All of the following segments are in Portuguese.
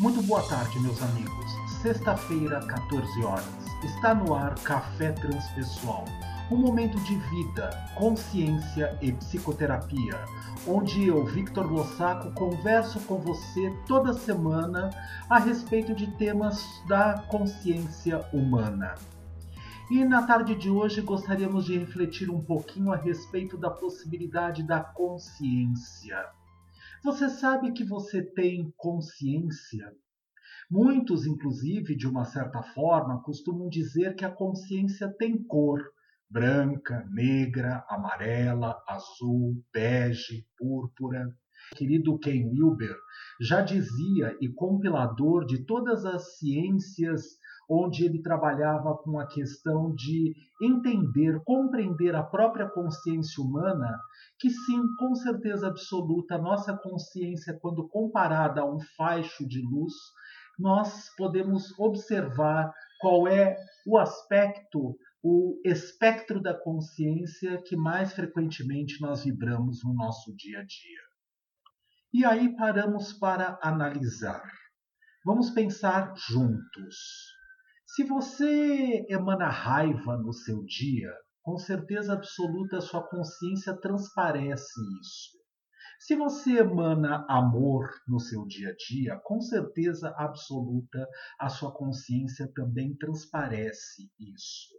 Muito boa tarde, meus amigos. Sexta-feira, 14 horas. Está no ar Café Transpessoal. Um momento de vida, consciência e psicoterapia, onde eu, Victor Lossaco, converso com você toda semana a respeito de temas da consciência humana. E na tarde de hoje gostaríamos de refletir um pouquinho a respeito da possibilidade da consciência. Você sabe que você tem consciência? Muitos, inclusive, de uma certa forma, costumam dizer que a consciência tem cor branca, negra, amarela, azul, bege, púrpura. Querido Ken Wilber já dizia e compilador de todas as ciências onde ele trabalhava com a questão de entender, compreender a própria consciência humana, que sim, com certeza absoluta, nossa consciência, quando comparada a um faixo de luz, nós podemos observar qual é o aspecto, o espectro da consciência que mais frequentemente nós vibramos no nosso dia a dia. E aí paramos para analisar. Vamos pensar juntos. Se você emana raiva no seu dia, com certeza absoluta sua consciência transparece isso. Se você emana amor no seu dia a dia, com certeza absoluta a sua consciência também transparece isso.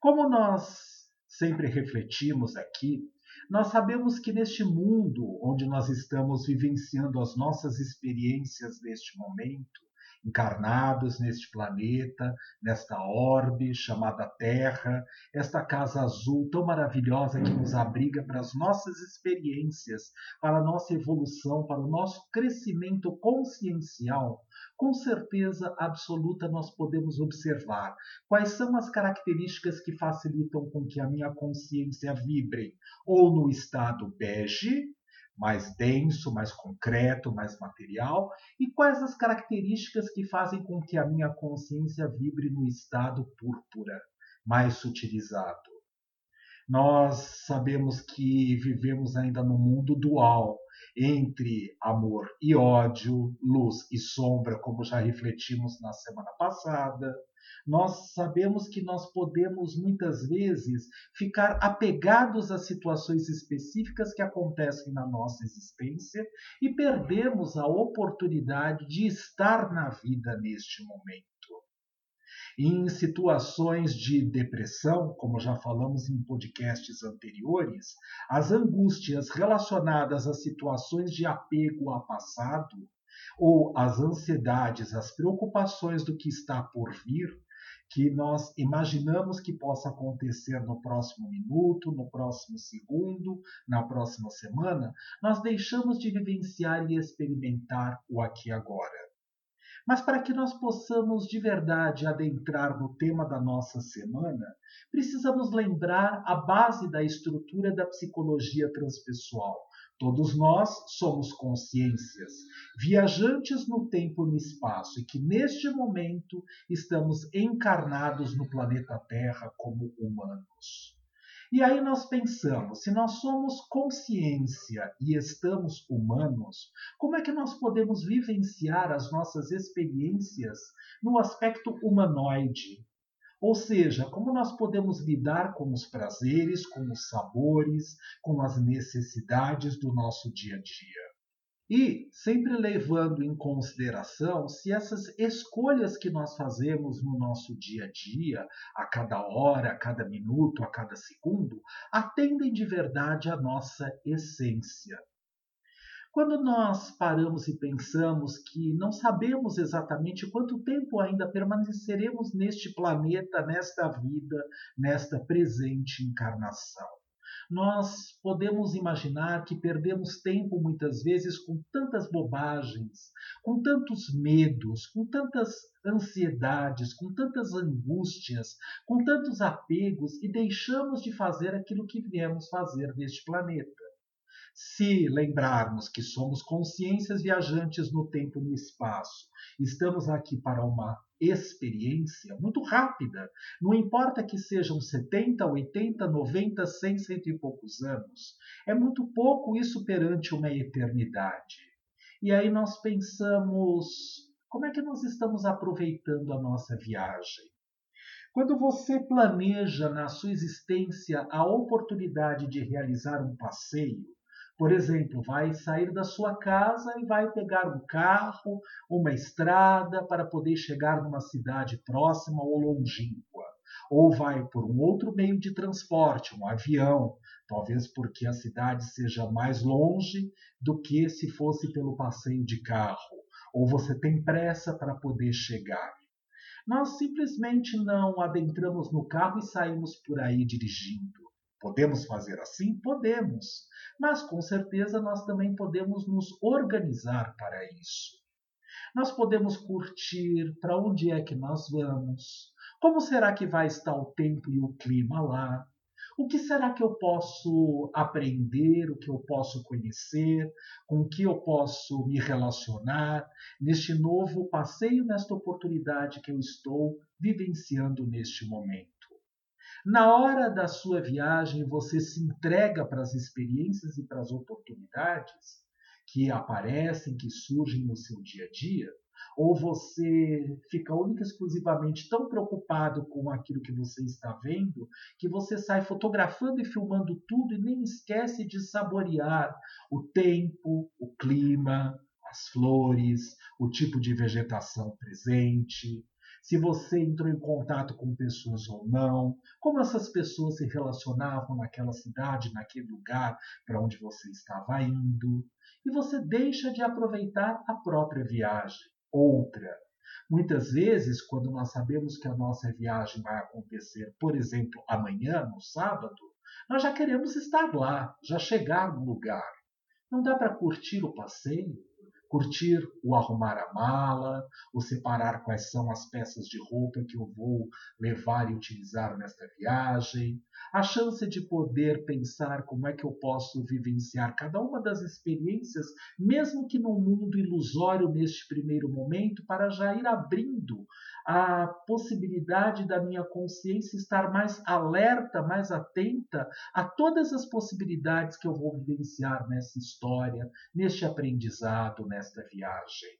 Como nós sempre refletimos aqui, nós sabemos que neste mundo onde nós estamos vivenciando as nossas experiências neste momento, encarnados neste planeta, nesta orbe chamada Terra, esta casa azul tão maravilhosa que nos abriga para as nossas experiências, para a nossa evolução, para o nosso crescimento consciencial, com certeza absoluta nós podemos observar quais são as características que facilitam com que a minha consciência vibre ou no estado bege, mais denso, mais concreto, mais material, e quais as características que fazem com que a minha consciência vibre no estado púrpura, mais sutilizado. Nós sabemos que vivemos ainda no mundo dual, entre amor e ódio, luz e sombra, como já refletimos na semana passada, nós sabemos que nós podemos muitas vezes ficar apegados a situações específicas que acontecem na nossa existência e perdemos a oportunidade de estar na vida neste momento. Em situações de depressão, como já falamos em podcasts anteriores, as angústias relacionadas a situações de apego ao passado ou as ansiedades, as preocupações do que está por vir, que nós imaginamos que possa acontecer no próximo minuto, no próximo segundo, na próxima semana, nós deixamos de vivenciar e experimentar o aqui e agora. Mas para que nós possamos de verdade adentrar no tema da nossa semana, precisamos lembrar a base da estrutura da psicologia transpessoal, Todos nós somos consciências, viajantes no tempo e no espaço, e que neste momento estamos encarnados no planeta Terra como humanos. E aí nós pensamos, se nós somos consciência e estamos humanos, como é que nós podemos vivenciar as nossas experiências no aspecto humanoide, ou seja, como nós podemos lidar com os prazeres, com os sabores, com as necessidades do nosso dia a dia. E sempre levando em consideração se essas escolhas que nós fazemos no nosso dia a dia, a cada hora, a cada minuto, a cada segundo, atendem de verdade à nossa essência. Quando nós paramos e pensamos que não sabemos exatamente quanto tempo ainda permaneceremos neste planeta, nesta vida, nesta presente encarnação, nós podemos imaginar que perdemos tempo muitas vezes com tantas bobagens, com tantos medos, com tantas ansiedades, com tantas angústias, com tantos apegos e deixamos de fazer aquilo que viemos fazer neste planeta. Se lembrarmos que somos consciências viajantes no tempo e no espaço, estamos aqui para uma experiência muito rápida, não importa que sejam 70, 80, 90, 100, cento e poucos anos, é muito pouco isso perante uma eternidade. E aí nós pensamos Como é que nós estamos aproveitando a nossa viagem? Quando você planeja na sua existência a oportunidade de realizar um passeio, por exemplo, vai sair da sua casa e vai pegar um carro, uma estrada para poder chegar numa cidade próxima ou longínqua. Ou vai por um outro meio de transporte, um avião, talvez porque a cidade seja mais longe do que se fosse pelo passeio de carro. Ou você tem pressa para poder chegar. Nós simplesmente não adentramos no carro e saímos por aí dirigindo. Podemos fazer assim? Podemos. Mas com certeza nós também podemos nos organizar para isso. Nós podemos curtir para onde é que nós vamos, como será que vai estar o tempo e o clima lá, o que será que eu posso aprender, o que eu posso conhecer, com o que eu posso me relacionar neste novo passeio, nesta oportunidade que eu estou vivenciando neste momento. Na hora da sua viagem, você se entrega para as experiências e para as oportunidades que aparecem, que surgem no seu dia a dia? Ou você fica única e exclusivamente tão preocupado com aquilo que você está vendo que você sai fotografando e filmando tudo e nem esquece de saborear o tempo, o clima, as flores, o tipo de vegetação presente, se você entrou em contato com pessoas ou não, como essas pessoas se relacionavam naquela cidade, naquele lugar para onde você estava indo, e você deixa de aproveitar a própria viagem. Outra. Muitas vezes, quando nós sabemos que a nossa viagem vai acontecer, por exemplo, amanhã, no sábado, nós já queremos estar lá, já chegar no lugar. Não dá para curtir o passeio? Curtir o arrumar a mala, o separar quais são as peças de roupa que eu vou levar e utilizar nesta viagem, a chance de poder pensar como é que eu posso vivenciar cada uma das experiências, mesmo que num mundo ilusório neste primeiro momento, para já ir abrindo a possibilidade da minha consciência estar mais alerta, mais atenta a todas as possibilidades que eu vou vivenciar nessa história, neste aprendizado, nesta viagem.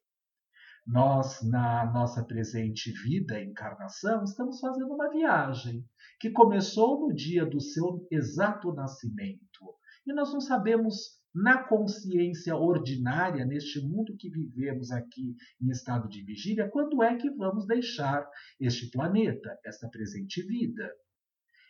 Nós, na nossa presente vida, encarnação, estamos fazendo uma viagem que começou no dia do seu exato nascimento. E nós não sabemos na consciência ordinária, neste mundo que vivemos aqui em estado de vigília, quando é que vamos deixar este planeta, esta presente vida?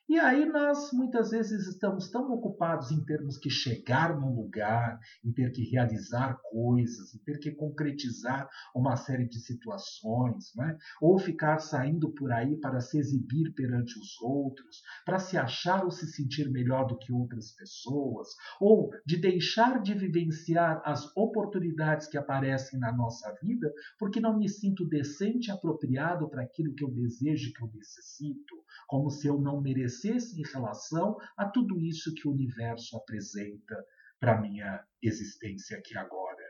E aí nós muitas vezes estamos tão ocupados em termos que chegar num lugar, em ter que realizar coisas, em ter que concretizar uma série de situações, né? ou ficar saindo por aí para se exibir perante os outros, para se achar ou se sentir melhor do que outras pessoas, ou de deixar de vivenciar as oportunidades que aparecem na nossa vida porque não me sinto decente e apropriado para aquilo que eu desejo que eu necessito, como se eu não merecesse em relação a tudo isso que o universo apresenta para minha existência aqui agora.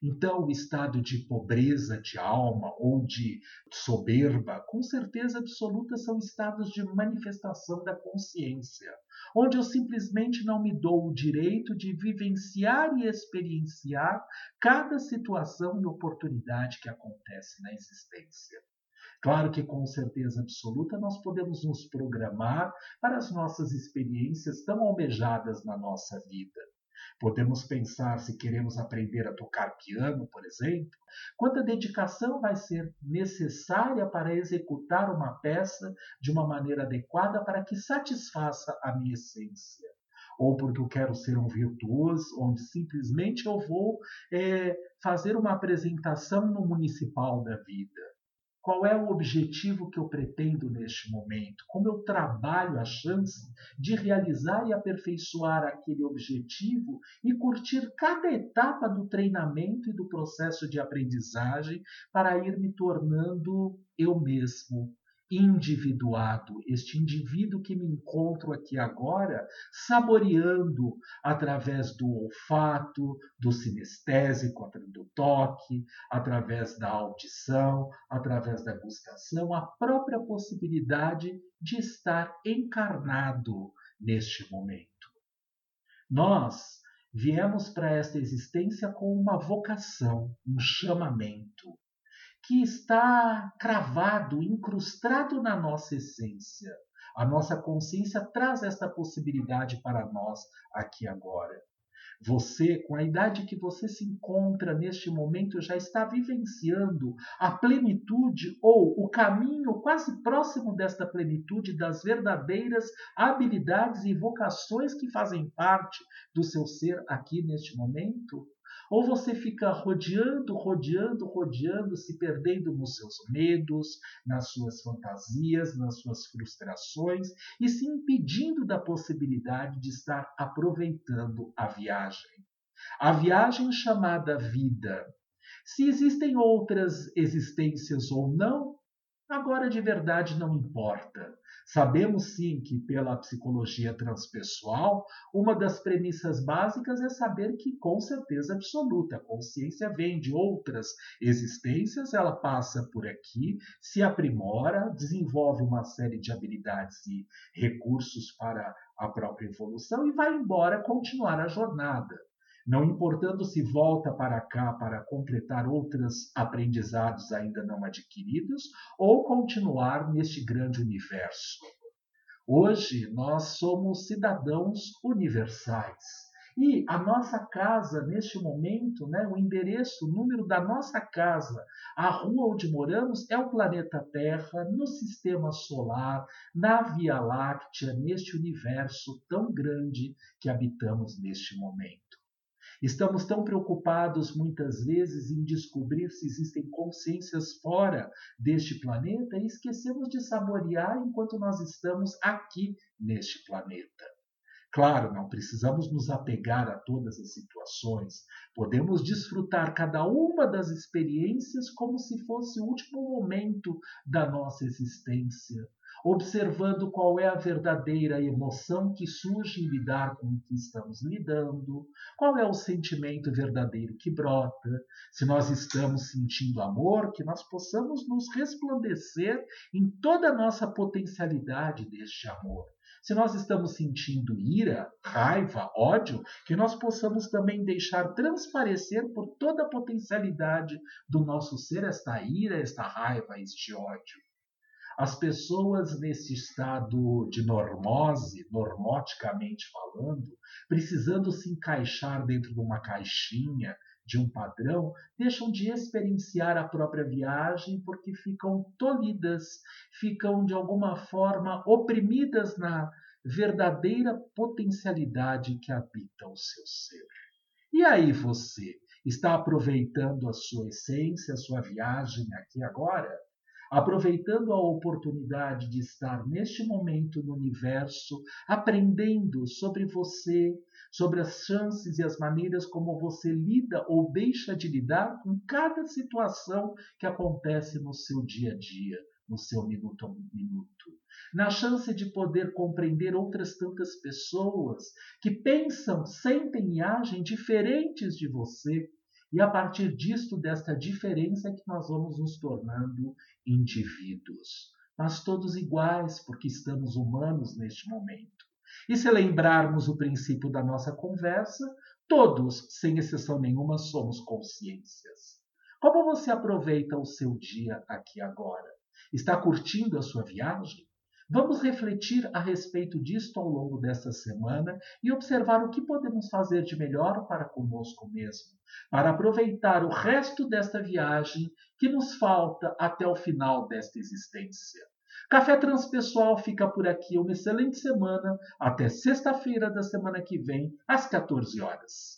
Então, o estado de pobreza de alma ou de soberba, com certeza absoluta, são estados de manifestação da consciência, onde eu simplesmente não me dou o direito de vivenciar e experienciar cada situação e oportunidade que acontece na existência. Claro que, com certeza absoluta, nós podemos nos programar para as nossas experiências tão almejadas na nossa vida. Podemos pensar se queremos aprender a tocar piano, por exemplo, quanta dedicação vai ser necessária para executar uma peça de uma maneira adequada para que satisfaça a minha essência. Ou porque eu quero ser um virtuoso, onde simplesmente eu vou é, fazer uma apresentação no municipal da vida. Qual é o objetivo que eu pretendo neste momento? Como eu trabalho a chance de realizar e aperfeiçoar aquele objetivo e curtir cada etapa do treinamento e do processo de aprendizagem para ir me tornando eu mesmo, individuado, este indivíduo que me encontro aqui agora, saboreando através do olfato, do sinestésico, do toque, através da audição, através da gustação, a própria possibilidade de estar encarnado neste momento. Nós viemos para esta existência com uma vocação, um chamamento. Que está cravado, incrustado na nossa essência. A nossa consciência traz esta possibilidade para nós aqui agora. Você, com a idade que você se encontra neste momento, já está vivenciando a plenitude ou o caminho quase próximo desta plenitude das verdadeiras habilidades e vocações que fazem parte do seu ser aqui neste momento? Ou você fica rodeando, rodeando, rodeando, se perdendo nos seus medos, nas suas fantasias, nas suas frustrações e se impedindo da possibilidade de estar aproveitando a viagem. A viagem chamada vida. Se existem outras existências ou não, agora de verdade não importa. Sabemos sim que, pela psicologia transpessoal, uma das premissas básicas é saber que, com certeza absoluta, a consciência vem de outras existências, ela passa por aqui, se aprimora, desenvolve uma série de habilidades e recursos para a própria evolução e vai embora continuar a jornada não importando se volta para cá para completar outros aprendizados ainda não adquiridos ou continuar neste grande universo. Hoje nós somos cidadãos universais. E a nossa casa, neste momento, né, o endereço, o número da nossa casa, a rua onde moramos, é o planeta Terra, no sistema solar, na Via Láctea, neste universo tão grande que habitamos neste momento. Estamos tão preocupados muitas vezes em descobrir se existem consciências fora deste planeta e esquecemos de saborear enquanto nós estamos aqui neste planeta. Claro, não precisamos nos apegar a todas as situações. Podemos desfrutar cada uma das experiências como se fosse o último momento da nossa existência observando qual é a verdadeira emoção que surge em lidar com o que estamos lidando, qual é o sentimento verdadeiro que brota, se nós estamos sentindo amor, que nós possamos nos resplandecer em toda a nossa potencialidade deste amor. Se nós estamos sentindo ira, raiva, ódio, que nós possamos também deixar transparecer por toda a potencialidade do nosso ser esta ira, esta raiva, este ódio. As pessoas nesse estado de normose, normoticamente falando, precisando se encaixar dentro de uma caixinha, de um padrão, deixam de experienciar a própria viagem porque ficam tolhidas, ficam de alguma forma oprimidas na verdadeira potencialidade que habita o seu ser. E aí você está aproveitando a sua essência, a sua viagem aqui agora? Aproveitando a oportunidade de estar neste momento no universo, aprendendo sobre você, sobre as chances e as maneiras como você lida ou deixa de lidar com cada situação que acontece no seu dia a dia, no seu minuto a minuto. Na chance de poder compreender outras tantas pessoas que pensam, sentem e agem diferentes de você e a partir disto, desta diferença, é que nós vamos nos tornando indivíduos, mas todos iguais, porque estamos humanos neste momento. E se lembrarmos o princípio da nossa conversa, todos, sem exceção nenhuma, somos consciências. Como você aproveita o seu dia aqui agora? Está curtindo a sua viagem? Vamos refletir a respeito disto ao longo desta semana e observar o que podemos fazer de melhor para conosco mesmo, para aproveitar o resto desta viagem que nos falta até o final desta existência. Café Transpessoal fica por aqui. Uma excelente semana. Até sexta-feira da semana que vem, às 14 horas.